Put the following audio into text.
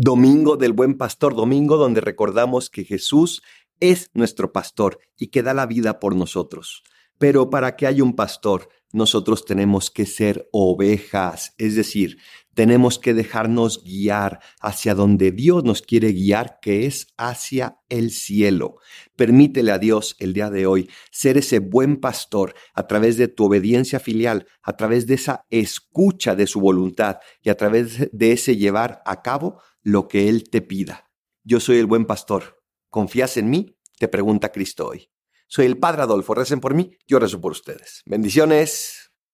Domingo del Buen Pastor, domingo donde recordamos que Jesús es nuestro pastor y que da la vida por nosotros. Pero para que haya un pastor, nosotros tenemos que ser ovejas, es decir, tenemos que dejarnos guiar hacia donde Dios nos quiere guiar, que es hacia el cielo. Permítele a Dios el día de hoy ser ese buen pastor a través de tu obediencia filial, a través de esa escucha de su voluntad y a través de ese llevar a cabo lo que Él te pida. Yo soy el buen pastor. ¿Confías en mí? Te pregunta Cristo hoy. Soy el Padre Adolfo. Recen por mí, yo rezo por ustedes. Bendiciones.